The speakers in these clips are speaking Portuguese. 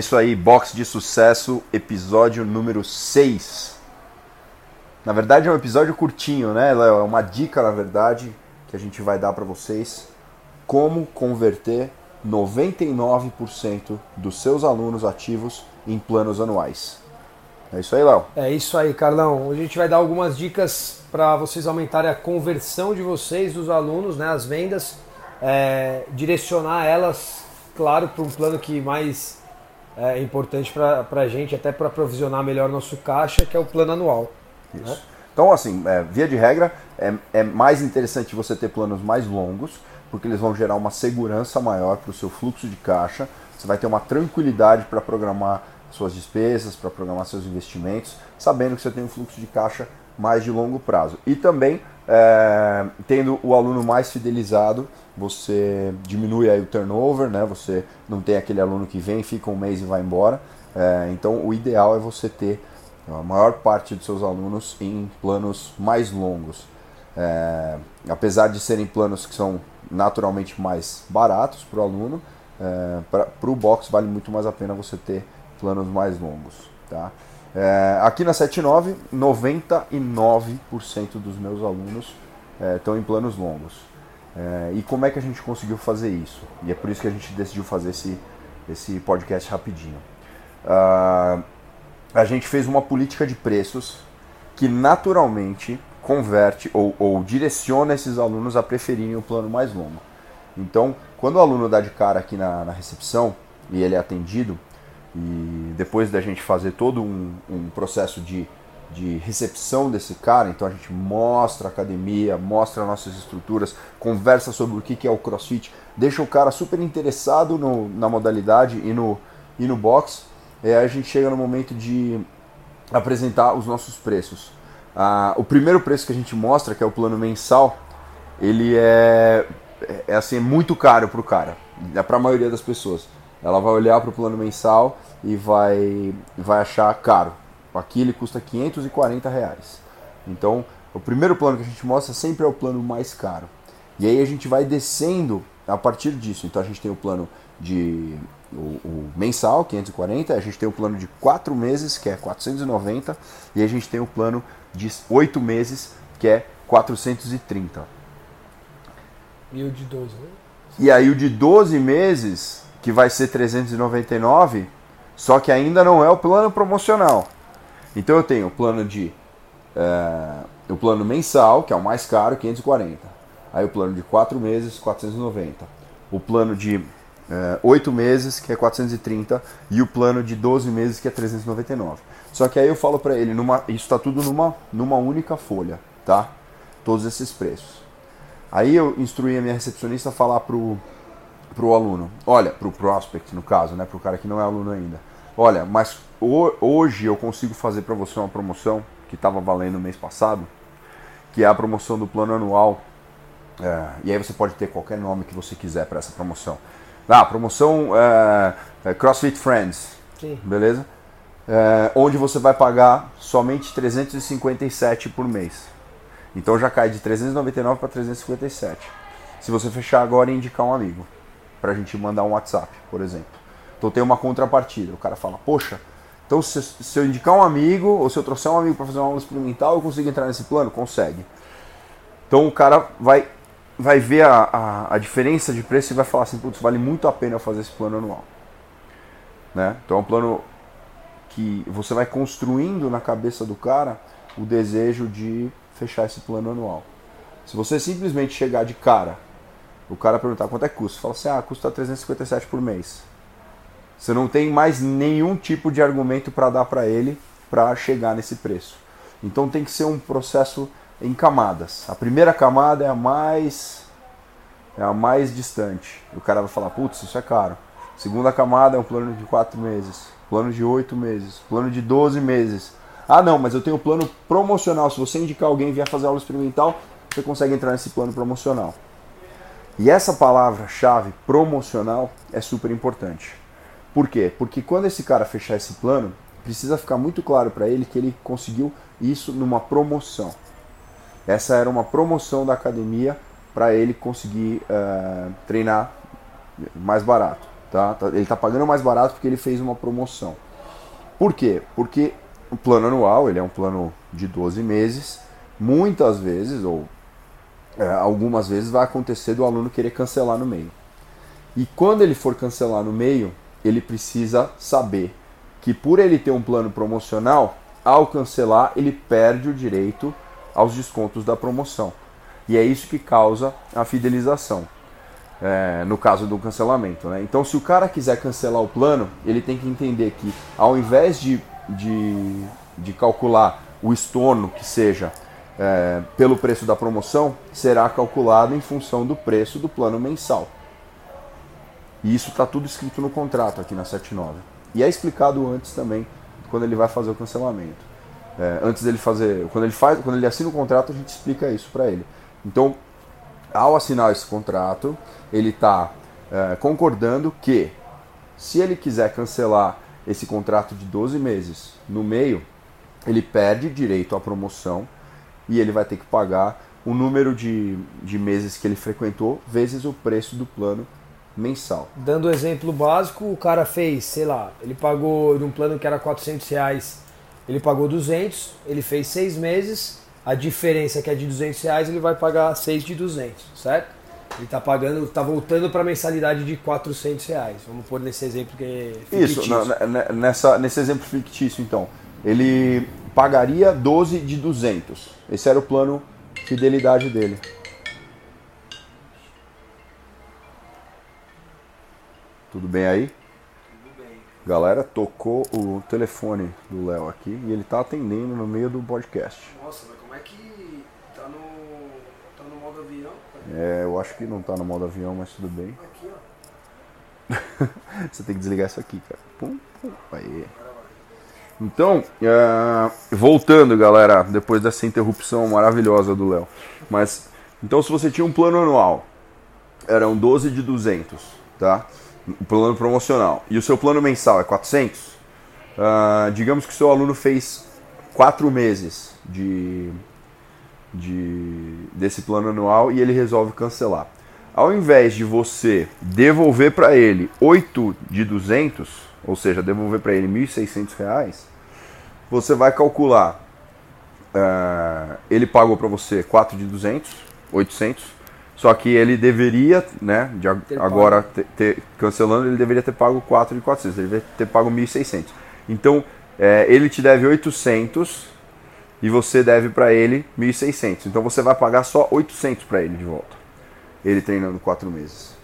Isso aí, Box de Sucesso, episódio número 6. Na verdade é um episódio curtinho, né? É uma dica, na verdade, que a gente vai dar para vocês como converter 99% dos seus alunos ativos em planos anuais. É isso aí, Léo. É isso aí, Carlão. Hoje a gente vai dar algumas dicas para vocês aumentarem a conversão de vocês, dos alunos, né, as vendas, é, direcionar elas, claro, para um plano que mais é importante para a gente, até para provisionar melhor nosso caixa, que é o plano anual. Isso. Né? Então, assim, é, via de regra, é, é mais interessante você ter planos mais longos, porque eles vão gerar uma segurança maior para o seu fluxo de caixa. Você vai ter uma tranquilidade para programar suas despesas, para programar seus investimentos, sabendo que você tem um fluxo de caixa mais de longo prazo. E também, é, tendo o aluno mais fidelizado, você diminui aí o turnover, né? Você não tem aquele aluno que vem, fica um mês e vai embora. É, então, o ideal é você ter a maior parte dos seus alunos em planos mais longos. É, apesar de serem planos que são naturalmente mais baratos para o aluno, é, para o box vale muito mais a pena você ter planos mais longos. Tá? É, aqui na 79, 99% dos meus alunos estão é, em planos longos. É, e como é que a gente conseguiu fazer isso? E é por isso que a gente decidiu fazer esse, esse podcast rapidinho. Uh, a gente fez uma política de preços que naturalmente converte ou, ou direciona esses alunos a preferirem o plano mais longo. Então, quando o aluno dá de cara aqui na, na recepção e ele é atendido, e depois da gente fazer todo um, um processo de, de recepção desse cara, então a gente mostra a academia, mostra nossas estruturas, conversa sobre o que é o crossfit, deixa o cara super interessado no, na modalidade e no, e no box. Aí a gente chega no momento de apresentar os nossos preços. Ah, o primeiro preço que a gente mostra, que é o plano mensal, ele é, é assim, é muito caro para o cara, é para a maioria das pessoas. Ela vai olhar para o plano mensal e vai, vai achar caro. Aqui ele custa 540 reais. Então, o primeiro plano que a gente mostra sempre é o plano mais caro. E aí a gente vai descendo a partir disso. Então a gente tem o plano de o, o, mensal, 540, a gente tem o plano de 4 meses, que é 490, e a gente tem o plano de 8 meses, que é 430. E o de 12, né? E aí o de 12 meses, que vai ser 399, só que ainda não é o plano promocional. Então eu tenho o plano de é, o plano mensal, que é o mais caro, 540. Aí o plano de 4 meses, 490. O plano de é, 8 meses, que é 430. E o plano de 12 meses, que é 399. Só que aí eu falo para ele, numa, isso está tudo numa, numa única folha, tá? Todos esses preços. Aí eu instruí a minha recepcionista a falar pro, pro aluno, olha, pro prospect no caso, né, pro cara que não é aluno ainda. Olha, mas hoje eu consigo fazer para você uma promoção que estava valendo no mês passado, que é a promoção do plano anual. É, e aí você pode ter qualquer nome que você quiser para essa promoção. Ah, promoção é, é, CrossFit Friends, Sim. beleza? é, onde você vai pagar somente 357 por mês. Então já cai de 399 para 357. Se você fechar agora e indicar um amigo, para a gente mandar um WhatsApp, por exemplo. Então tem uma contrapartida. O cara fala, poxa, então se, se eu indicar um amigo, ou se eu trouxer um amigo para fazer uma aula experimental, eu consigo entrar nesse plano? Consegue. Então o cara vai, vai ver a, a, a diferença de preço e vai falar assim, putz, vale muito a pena fazer esse plano anual. Né? Então é um plano que você vai construindo na cabeça do cara o desejo de fechar esse plano anual. Se você simplesmente chegar de cara, o cara perguntar quanto é que custa, fala assim: "Ah, custa 357 por mês". Você não tem mais nenhum tipo de argumento para dar para ele para chegar nesse preço. Então tem que ser um processo em camadas. A primeira camada é a mais é a mais distante. O cara vai falar: "Putz, isso é caro". Segunda camada é um plano de quatro meses plano de 8 meses, plano de 12 meses. Ah, não, mas eu tenho plano promocional. Se você indicar alguém vier fazer aula experimental, você consegue entrar nesse plano promocional. E essa palavra-chave, promocional, é super importante. Por quê? Porque quando esse cara fechar esse plano, precisa ficar muito claro para ele que ele conseguiu isso numa promoção. Essa era uma promoção da academia para ele conseguir uh, treinar mais barato. Tá? tá ele está pagando mais barato porque ele fez uma promoção. Por quê? Porque o plano anual ele é um plano de 12 meses. Muitas vezes, ou é, algumas vezes, vai acontecer do aluno querer cancelar no meio. E quando ele for cancelar no meio, ele precisa saber que por ele ter um plano promocional, ao cancelar, ele perde o direito aos descontos da promoção. E é isso que causa a fidelização, é, no caso do cancelamento. Né? Então, se o cara quiser cancelar o plano, ele tem que entender que, ao invés de, de, de calcular o estorno que seja é, pelo preço da promoção, será calculado em função do preço do plano mensal. E isso está tudo escrito no contrato aqui na 79. E é explicado antes também, quando ele vai fazer o cancelamento. É, antes dele fazer, quando ele faz, quando ele assina o contrato, a gente explica isso para ele. Então, ao assinar esse contrato, ele está é, concordando que, se ele quiser cancelar esse contrato de 12 meses no meio, ele perde direito à promoção e ele vai ter que pagar o número de, de meses que ele frequentou vezes o preço do plano mensal. Dando um exemplo básico, o cara fez, sei lá, ele pagou de um plano que era 400 reais, ele pagou 200, ele fez seis meses, a diferença que é de 200 reais, ele vai pagar 6 de 200, certo? Ele está pagando, está voltando para a mensalidade de 400 reais. Vamos pôr nesse exemplo que é fictício. Isso, nessa, nesse exemplo fictício, então. Ele pagaria 12 de 200. Esse era o plano fidelidade dele. Tudo bem aí? Tudo bem. Galera, tocou o telefone do Léo aqui e ele tá atendendo no meio do podcast. Nossa, mas como é que tá no, tá no modo avião? É, eu acho que não tá no modo avião, mas tudo bem. Aqui, ó. Você tem que desligar isso aqui, cara. Pum, pum, aí. Então, uh, voltando, galera, depois dessa interrupção maravilhosa do Léo. Mas, então, se você tinha um plano anual, eram 12 de 200, tá? O plano promocional, e o seu plano mensal é 400, uh, ah, digamos que o seu aluno fez quatro meses de, de, desse plano anual e ele resolve cancelar. Ao invés de você devolver para ele 8 de 200, ou seja, devolver para ele 1.600 reais, você vai calcular, uh, ele pagou para você 4 de 200, 800, só que ele deveria, né, de agora ter, ter, cancelando, ele deveria ter pago 4 de 400, ele deveria ter pago 1.600. Então, é, ele te deve 800 e você deve para ele 1.600. Então você vai pagar só 800 para ele de volta. Ele treinando 4 meses.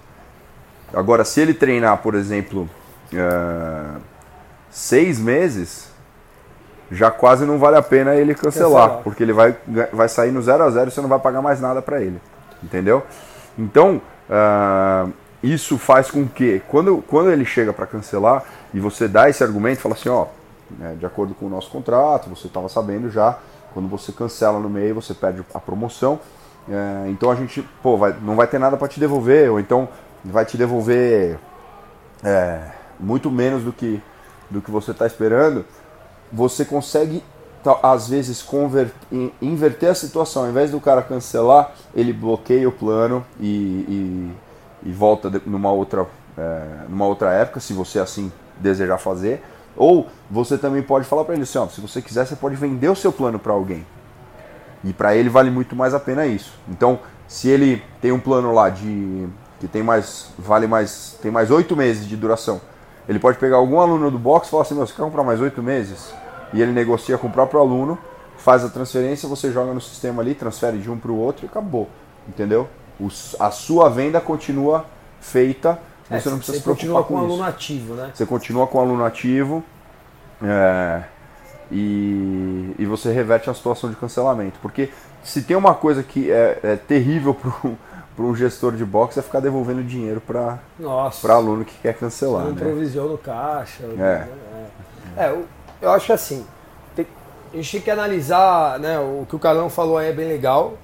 Agora, se ele treinar, por exemplo, 6 uh, meses, já quase não vale a pena ele cancelar, cancelar. porque ele vai, vai sair no 0 a 0 e você não vai pagar mais nada para ele entendeu? Então, uh, isso faz com que, quando, quando ele chega para cancelar e você dá esse argumento, fala assim: ó, né, de acordo com o nosso contrato, você estava sabendo já, quando você cancela no meio, você perde a promoção. Uh, então a gente, pô, vai, não vai ter nada para te devolver, ou então vai te devolver é, muito menos do que, do que você está esperando. Você consegue às vezes inverter a situação. Ao invés do cara cancelar, ele bloqueia o plano e, e, e volta numa outra, é, numa outra época, se você assim desejar fazer. Ou você também pode falar para ele assim: ó, se você quiser, você pode vender o seu plano para alguém. E para ele vale muito mais a pena isso. Então, se ele tem um plano lá de que tem mais vale mais tem mais oito meses de duração, ele pode pegar algum aluno do box e falar assim: meu, você quer comprar mais oito meses? E ele negocia com o próprio aluno, faz a transferência, você joga no sistema ali, transfere de um para o outro e acabou. Entendeu? O, a sua venda continua feita, é, você não precisa se preocupar com, com o aluno ativo, né? Você continua com o aluno ativo é, e, e você reverte a situação de cancelamento. Porque se tem uma coisa que é, é terrível para um gestor de boxe é ficar devolvendo dinheiro para aluno que quer cancelar. Você não né? provisiona o caixa. É. Né? É, é eu acho que assim, tem, a gente tem que analisar, né, o que o Carlão falou aí é bem legal.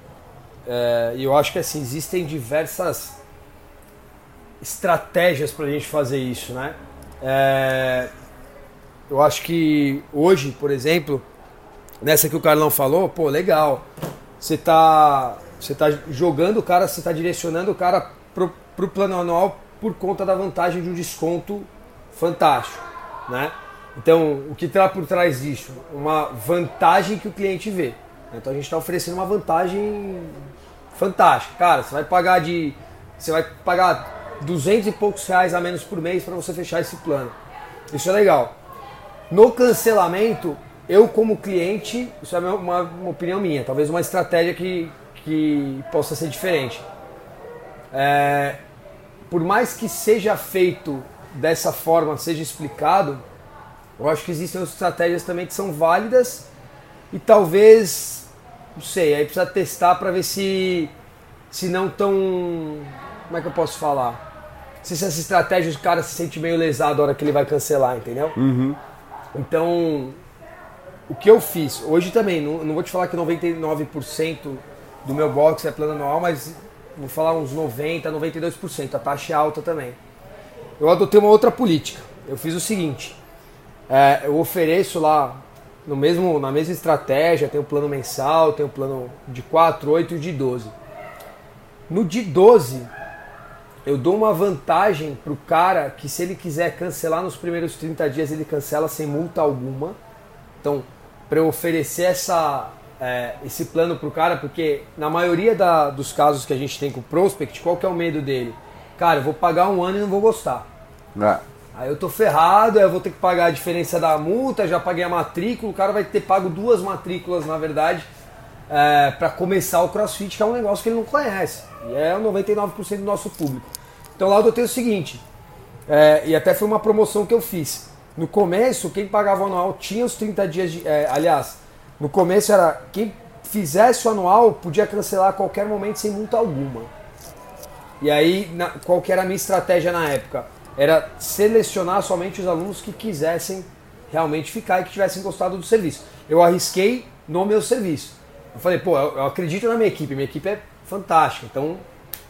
É, e eu acho que assim, existem diversas estratégias para a gente fazer isso, né? É, eu acho que hoje, por exemplo, nessa que o Carlão falou, pô, legal. Você tá, você tá jogando o cara, você tá direcionando o cara pro, pro plano anual por conta da vantagem de um desconto fantástico, né? Então, o que está por trás disso? Uma vantagem que o cliente vê. Então a gente está oferecendo uma vantagem fantástica. Cara, você vai pagar de. Você vai pagar 200 e poucos reais a menos por mês para você fechar esse plano. Isso é legal. No cancelamento, eu como cliente, isso é uma, uma opinião minha, talvez uma estratégia que, que possa ser diferente. É, por mais que seja feito dessa forma, seja explicado, eu acho que existem outras estratégias também que são válidas e talvez, não sei, aí precisa testar para ver se, se não tão. Como é que eu posso falar? Se essa estratégia o cara se sente meio lesado na hora que ele vai cancelar, entendeu? Uhum. Então, o que eu fiz, hoje também, não, não vou te falar que 99% do meu box é plano anual, mas vou falar uns 90%, 92%, a taxa é alta também. Eu adotei uma outra política. Eu fiz o seguinte: é, eu ofereço lá no mesmo, na mesma estratégia, tem o plano mensal, tem o plano de 4, 8 e de 12. No de 12, eu dou uma vantagem pro cara que se ele quiser cancelar nos primeiros 30 dias, ele cancela sem multa alguma. Então, para eu oferecer essa, é, esse plano pro cara, porque na maioria da, dos casos que a gente tem com o prospect, qual que é o medo dele? Cara, eu vou pagar um ano e não vou gostar. É. Aí eu tô ferrado, aí eu vou ter que pagar a diferença da multa, já paguei a matrícula, o cara vai ter pago duas matrículas, na verdade, é, para começar o crossfit, que é um negócio que ele não conhece. E é 99% do nosso público. Então lá eu tenho o seguinte, é, e até foi uma promoção que eu fiz. No começo, quem pagava o anual tinha os 30 dias de. É, aliás, no começo era quem fizesse o anual podia cancelar a qualquer momento sem multa alguma. E aí, na, qual que era a minha estratégia na época? Era selecionar somente os alunos que quisessem realmente ficar e que tivessem gostado do serviço. Eu arrisquei no meu serviço. Eu falei, pô, eu, acredito na minha equipe, minha equipe é fantástica, então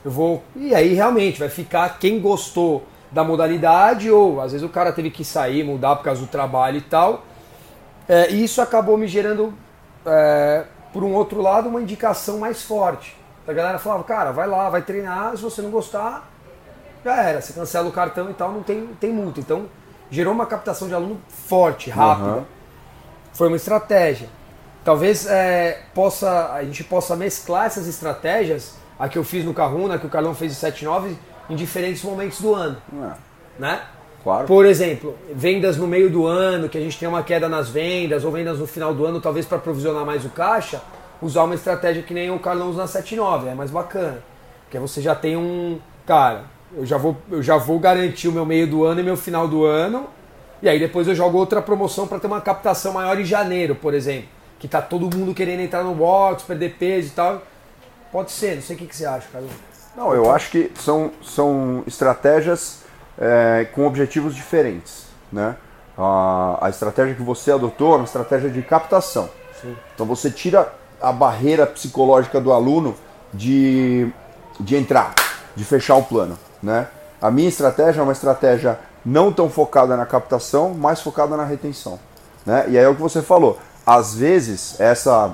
eu vou. E aí realmente vai ficar quem gostou da modalidade, ou às vezes o cara teve que sair, mudar por causa do trabalho e tal. É, e isso acabou me gerando, é, por um outro lado, uma indicação mais forte. A galera falava, cara, vai lá, vai treinar, se você não gostar, já era. Você cancela o cartão e tal, não tem, tem multa. Então, gerou uma captação de aluno forte, rápida. Uhum. Foi uma estratégia. Talvez é, possa, a gente possa mesclar essas estratégias, a que eu fiz no Carruna, que o Carlão fez em 79, em diferentes momentos do ano. É. Né? Claro. Por exemplo, vendas no meio do ano, que a gente tem uma queda nas vendas, ou vendas no final do ano, talvez para provisionar mais o caixa, usar uma estratégia que nem o Carlão usa na 79, é mais bacana. Porque você já tem um. Cara, eu já vou, eu já vou garantir o meu meio do ano e meu final do ano. E aí depois eu jogo outra promoção para ter uma captação maior em janeiro, por exemplo. Que tá todo mundo querendo entrar no box, perder peso e tal. Pode ser, não sei o que, que você acha, Carlão. Não, eu acho que são, são estratégias é, com objetivos diferentes. Né? A, a estratégia que você adotou é uma estratégia de captação. Sim. Então você tira a barreira psicológica do aluno de, de entrar, de fechar o plano. Né? A minha estratégia é uma estratégia não tão focada na captação, mais focada na retenção. Né? E aí é o que você falou. Às vezes essa,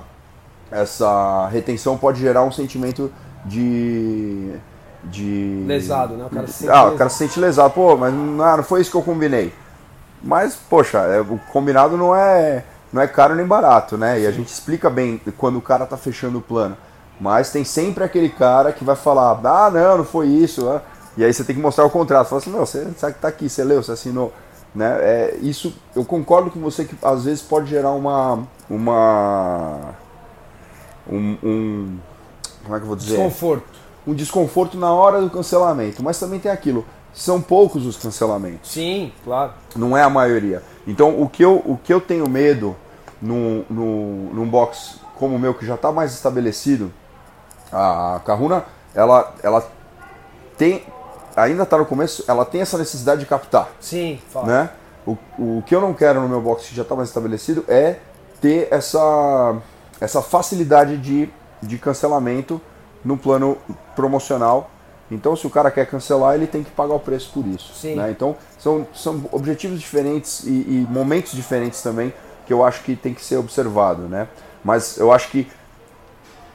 essa retenção pode gerar um sentimento de. de lesado, né? O cara se sente ah, lesado. o cara se sente lesado. Pô, mas não, não foi isso que eu combinei. Mas, poxa, é, o combinado não é, não é caro nem barato, né? E a gente explica bem quando o cara tá fechando o plano. Mas tem sempre aquele cara que vai falar, ah, não, não foi isso. Ah. E aí você tem que mostrar o contrato. Fala assim, não, você sabe que tá aqui, você leu, você assinou. Né? É, isso, eu concordo com você que às vezes pode gerar uma. uma um, um como é que eu vou dizer? Desconforto. Um desconforto na hora do cancelamento. Mas também tem aquilo. São poucos os cancelamentos. Sim, claro. Não é a maioria. Então o que eu, o que eu tenho medo no, no, num box como o meu, que já está mais estabelecido, a Carruna, ela, ela tem. Ainda está no começo, ela tem essa necessidade de captar. Sim, fala. Né? O, o que eu não quero no meu box que já está mais estabelecido é ter essa, essa facilidade de, de cancelamento no plano promocional. Então, se o cara quer cancelar, ele tem que pagar o preço por isso. Sim. Né? Então, são, são objetivos diferentes e, e momentos diferentes também que eu acho que tem que ser observado. Né? Mas eu acho que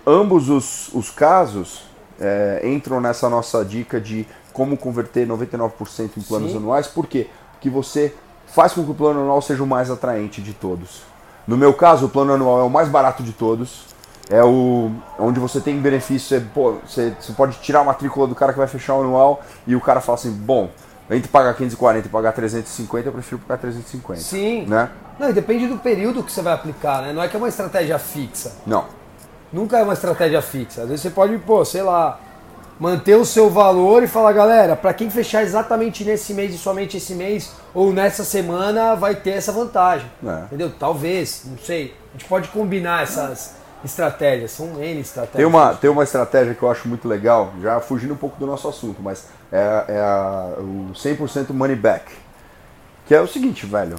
ambos os, os casos é, entram nessa nossa dica de como converter 99% em planos Sim. anuais, por quê? Porque você faz com que o plano anual seja o mais atraente de todos. No meu caso, o plano anual é o mais barato de todos. É o onde você tem benefício, você, pô, você, você pode tirar a matrícula do cara que vai fechar o anual e o cara fala assim, bom, entre pagar 540 e pagar 350, eu prefiro pagar 350. Sim. Né? Não, e depende do período que você vai aplicar, né? Não é que é uma estratégia fixa. Não. Nunca é uma estratégia fixa. Às vezes você pode, pô, sei lá, manter o seu valor e falar, galera, para quem fechar exatamente nesse mês e somente esse mês ou nessa semana vai ter essa vantagem. É. Entendeu? Talvez, não sei. A gente pode combinar essas estratégias, são N estratégias. Tem uma, tem uma estratégia que eu acho muito legal, já fugindo um pouco do nosso assunto, mas é, é a- o 100% money back. Que é o seguinte, velho.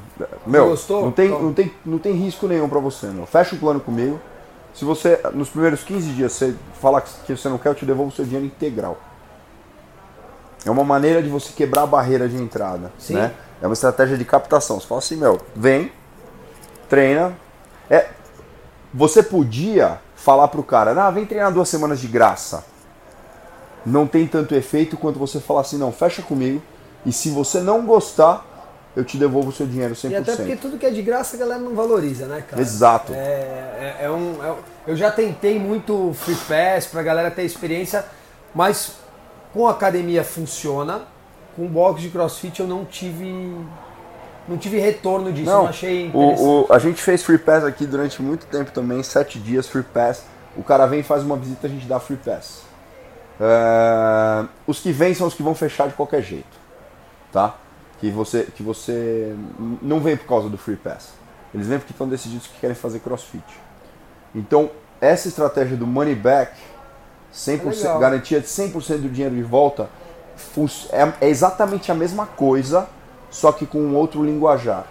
Meu, Gostou? não tem, não, tem, não tem risco nenhum pra você, meu. Fecha o plano comigo. Se você, nos primeiros 15 dias, você falar que você não quer, eu te devolvo o seu dinheiro integral. É uma maneira de você quebrar a barreira de entrada. Sim. Né? É uma estratégia de captação. Você fala assim, meu, vem, treina. É, você podia falar pro cara, ah, vem treinar duas semanas de graça. Não tem tanto efeito quanto você falar assim, não, fecha comigo. E se você não gostar, eu te devolvo o seu dinheiro 100%. E até porque tudo que é de graça a galera não valoriza, né, cara? Exato. É, é- é um, é eu já tentei muito free pass pra galera ter experiência, mas com a academia funciona, com box de crossfit eu não tive. Não tive retorno disso, eu não achei interessante. o, o- a gente fez free pass aqui durante muito tempo também, sete dias free pass. O cara vem e faz uma visita, a gente dá free pass. É, os que vêm são os que vão fechar de qualquer jeito, tá? Que você, que você não vem por causa do free pass. Eles vêm porque estão decididos que querem fazer crossfit. Então, essa estratégia do money back, 100%, É garantia de 100% do dinheiro de volta, é, é exatamente a mesma coisa, só que com um outro linguajar.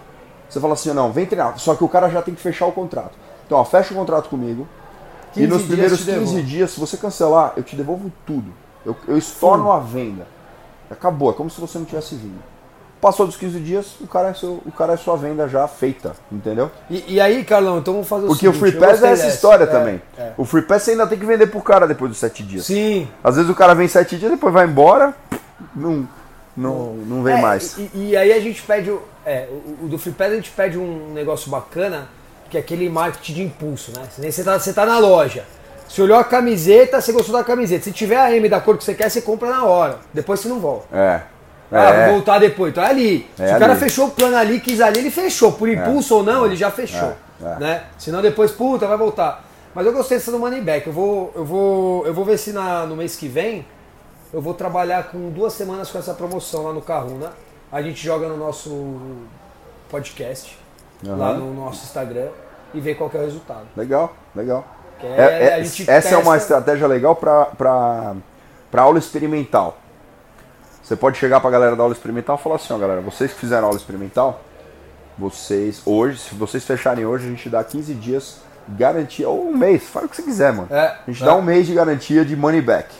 Você fala assim, não, vem treinar, só que o cara já tem que fechar o contrato. Então, ó, fecha o contrato comigo, 15 e nos primeiros te 15 devolvo. dias, se você cancelar, eu te devolvo tudo. Eu, eu estorno a venda. Acabou, é como se você não tivesse vindo. Passou dos 15 dias, o cara é, seu, o cara é sua venda já feita, entendeu? E, e aí, Carlão, então vamos fazer o Porque o seguinte, Free eu Pass é essa história É, também. é. O Free Pass você ainda tem que vender pro cara depois dos 7 dias. Sim. Às vezes o cara vem 7 dias, depois vai embora, não, não, não vem É, mais. E, e aí a gente pede. o- É, o, o do Free Pass a gente pede um negócio bacana, que é aquele marketing de impulso, né? Você tá, você tá na loja. Você olhou a camiseta, você gostou da camiseta. Se tiver a M da cor que você quer, você compra na hora. Depois você não volta. É. Ah, É. vou voltar depois. Então é ali. É Se o cara ali. fechou o plano ali, quis ali, ele fechou. Por impulso ou não, ele já fechou. É, é. Né? Senão depois, puta, vai voltar. Mas eu gostei dessa do money back. Eu vou, eu vou, eu vou ver se na, no mês que vem eu vou trabalhar com duas semanas com essa promoção lá no Carruna. A gente joga no nosso podcast, lá Aham. no nosso Instagram, e vê qual é o resultado. Legal, legal. É- é- é- essa é uma testa- estratégia legal para aula experimental. Você pode chegar para a galera da aula experimental e falar assim, ó, galera, vocês que fizeram aula experimental, vocês hoje, se vocês fecharem hoje, a gente dá 15 dias garantia, ou um mês, faz o que você quiser, mano. É, a gente é. dá um mês de garantia de money back.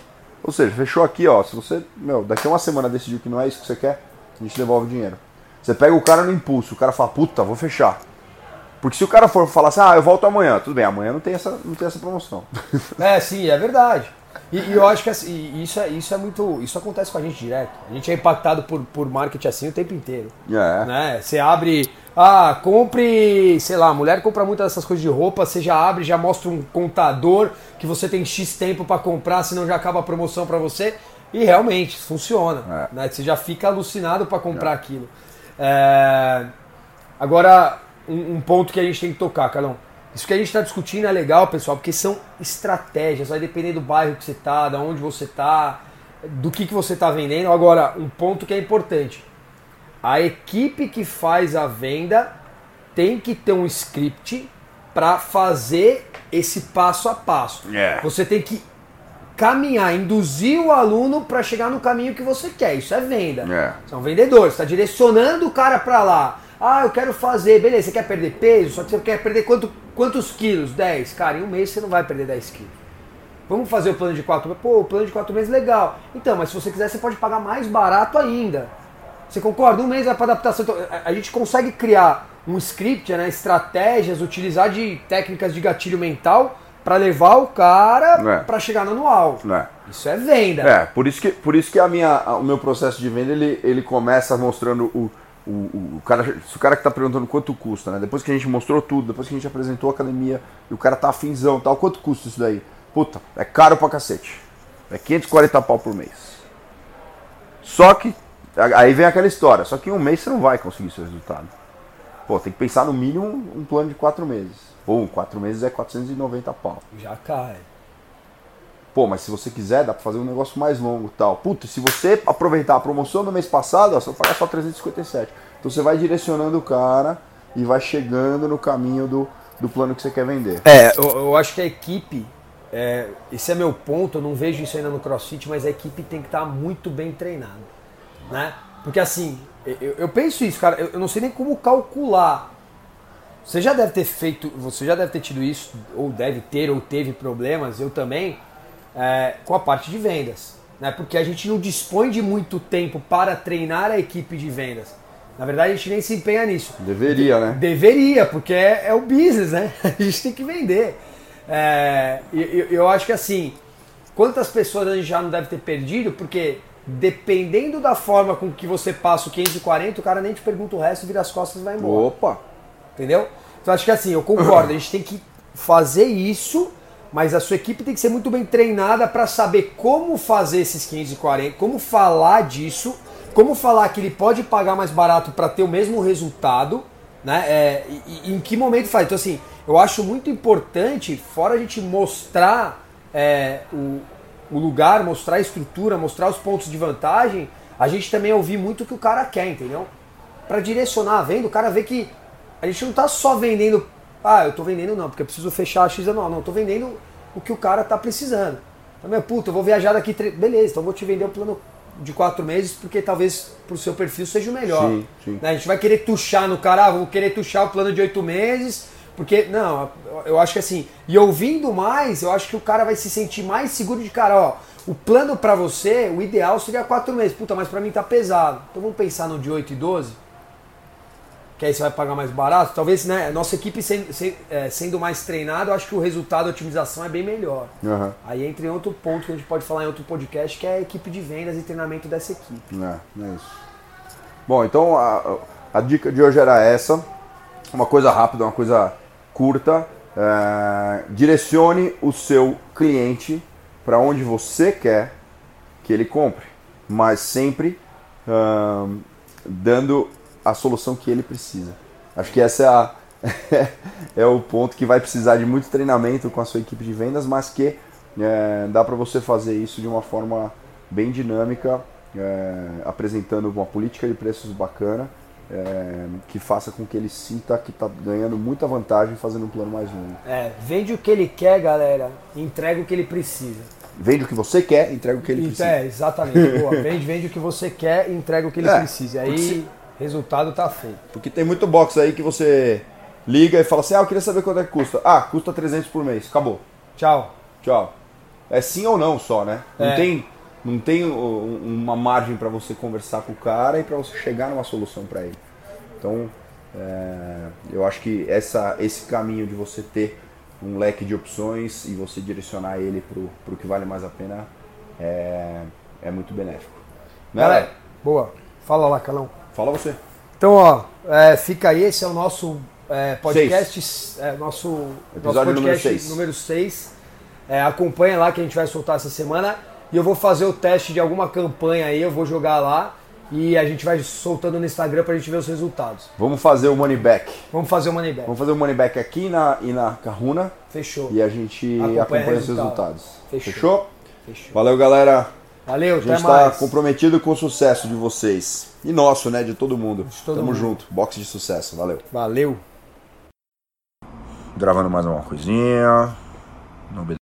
Ou seja, fechou aqui, ó, se você, meu, daqui a uma semana decidiu que não é isso que você quer, a gente devolve o dinheiro. Você pega o cara no impulso, o cara fala, puta, vou fechar. Porque se o cara for falar assim, ah, eu volto amanhã, tudo bem, amanhã não tem essa, não tem essa promoção. É, sim, é verdade. E, e eu acho que assim, isso, é, isso é muito. Isso acontece com a gente direto. A gente é impactado por, por marketing assim o tempo inteiro. É. Né? Você abre. Ah, compre, sei lá, a mulher compra muitas dessas coisas de roupa, você já abre, já mostra um contador que você tem X tempo pra comprar, senão já acaba a promoção pra você. E realmente, funciona. É. Né? Você já fica alucinado pra comprar aquilo. É, Agora, um, um ponto que a gente tem que tocar, Carlão. Isso que a gente está discutindo é legal, pessoal, porque são estratégias, vai depender do bairro que você tá, da onde você tá, do que, que você está vendendo. Agora, um ponto que é importante. A equipe que faz a venda tem que ter um script para fazer esse passo a passo. É. Você tem que caminhar, induzir o aluno para chegar no caminho que você quer. Isso é venda. Você é um vendedor, você está direcionando o cara para lá. Ah, eu quero fazer, beleza, você quer perder peso, só que você quer perder quanto, quantos quilos? 10. Cara, em um mês você não vai perder 10 quilos. Vamos fazer o plano de 4 meses? Pô, o plano de 4 meses é legal. Então, mas se você quiser, você pode pagar mais barato ainda. Você concorda? Um mês vai para adaptação. Então, a- gente consegue criar um script, né, estratégias, utilizar de técnicas de gatilho mental para levar o cara É. para chegar no anual. né? Isso é venda. É, por isso que, por isso que a minha, o meu processo de venda ele, ele começa mostrando o, o, o, cara. Se o cara que tá perguntando quanto custa, né? Depois que a gente mostrou tudo, depois que a gente apresentou a academia e o cara tá afinzão tal, quanto custa isso daí? Puta, é caro pra cacete. É 540 pau por mês. Só que. Aí vem aquela história, só que em um mês você não vai conseguir seu resultado. Pô, tem que pensar no mínimo um plano de quatro meses. Ou quatro meses é 490 pau. Já cai. Pô, mas se você quiser, dá pra fazer um negócio mais longo tal. Puta, se você aproveitar a promoção do mês passado, ó, você vai pagar só 357. Então você vai direcionando o cara e vai chegando no caminho do, do plano que você quer vender. É, eu, eu acho que a equipe, é, esse é meu ponto, eu não vejo isso ainda no CrossFit, mas a equipe tem que estar muito bem treinada, né? Porque assim, eu, eu penso isso, cara, eu, eu não sei nem como calcular. Você já deve ter feito, você já deve ter tido isso, ou deve ter, ou teve problemas, eu também, é, com a parte de vendas, né? Porque a gente não dispõe de muito tempo para treinar a equipe de vendas. Na verdade, a gente nem se empenha nisso. Deveria, né? Deveria, porque é, é o business, né? A gente tem que vender. É, e- e- eu, acho que assim, quantas pessoas a gente já não deve ter perdido, porque dependendo da forma com que você passa o 540, o cara nem te pergunta o resto, vira as costas e vai embora. Opa! Entendeu? Então acho que assim, eu concordo, a gente tem que fazer isso, mas a sua equipe tem que ser muito bem treinada para saber como fazer esses 540, como falar disso, como falar que ele pode pagar mais barato para ter o mesmo resultado, né? É, e, e em que momento faz. Então assim, eu acho muito importante, fora a gente mostrar é, o, o lugar, mostrar a estrutura, mostrar os pontos de vantagem, a gente também ouvir muito o que o cara quer, entendeu? Para direcionar a venda, o cara vê que a gente não tá só vendendo, ah, eu tô vendendo não, porque eu preciso fechar a X anual, não, eu tô vendendo o que o cara tá precisando. Então, meu, puta, eu vou viajar daqui, tre... beleza, então eu vou te vender o plano de quatro meses, porque talvez pro seu perfil seja o melhor. Sim, sim. Né? A gente vai querer tuchar no cara, ah, vou querer tuchar o plano de oito meses, porque, não, eu- acho que assim, e ouvindo mais, eu acho que o cara vai se sentir mais seguro de cara, ó, o plano pra você, o ideal seria quatro meses, puta, mas pra mim tá pesado. Então vamos pensar no de 8 e 12, que aí você vai pagar mais barato. Talvez, né, nossa equipe sendo, se- é, sendo mais treinada, eu acho que o resultado, a otimização é bem melhor. Aham. Aí entra em outro ponto que a gente pode falar em outro podcast, que é a equipe de vendas e treinamento dessa equipe. É, é isso. Bom, então a, a dica de hoje era essa. Uma coisa rápida, uma coisa curta. É, direcione o seu cliente para onde você quer que ele compre, mas sempre dando a solução que ele precisa. Acho que essa é, a, é o ponto que vai precisar de muito treinamento com a sua equipe de vendas, mas que é, dá para você fazer isso de uma forma bem dinâmica, é, apresentando uma política de preços bacana, é, que faça com que ele sinta que está ganhando muita vantagem fazendo um plano mais longo. É, vende o que ele quer, galera, e entrega o que ele precisa. Vende o que você quer, entrega o que ele Isso, precisa. É, exatamente. Boa. Vende, vende o que você quer e entrega o que ele É, precisa. Aí, resultado tá feito. Porque tem muito box aí que você liga e fala assim: ah, eu queria saber quanto é que custa. Ah, custa 300 por mês. Acabou. Tchau. Tchau. É sim ou não só, né? Não É. tem, não tem uma margem para você conversar com o cara e para você chegar numa solução para ele. Então, é, eu acho que essa, esse caminho de você ter um leque de opções e você direcionar ele para o que vale mais a pena é, é muito benéfico. Né? Galera, boa. Fala lá, Calão. Fala você. Então, ó, é, fica aí, esse é o nosso é, podcast, é, nosso, nosso Episódio número podcast seis. número 6. É, acompanha lá que a gente vai soltar essa semana. E eu vou fazer o teste de alguma campanha aí, eu vou jogar lá. E a gente vai soltando no Instagram pra gente ver os resultados. Vamos fazer o money back. Vamos fazer o money back. Vamos fazer o money back aqui na, e na Carruna Fechou. e a gente Acompanha acompanha, os resultado. resultados. Fechou. Fechou? Fechou. Valeu, galera. Valeu, A até gente está comprometido com o sucesso de vocês. E nosso, né? De todo mundo. todo Tamo mundo. junto. Boxe de sucesso. Valeu. Valeu. Gravando mais uma coisinha. Não, beleza.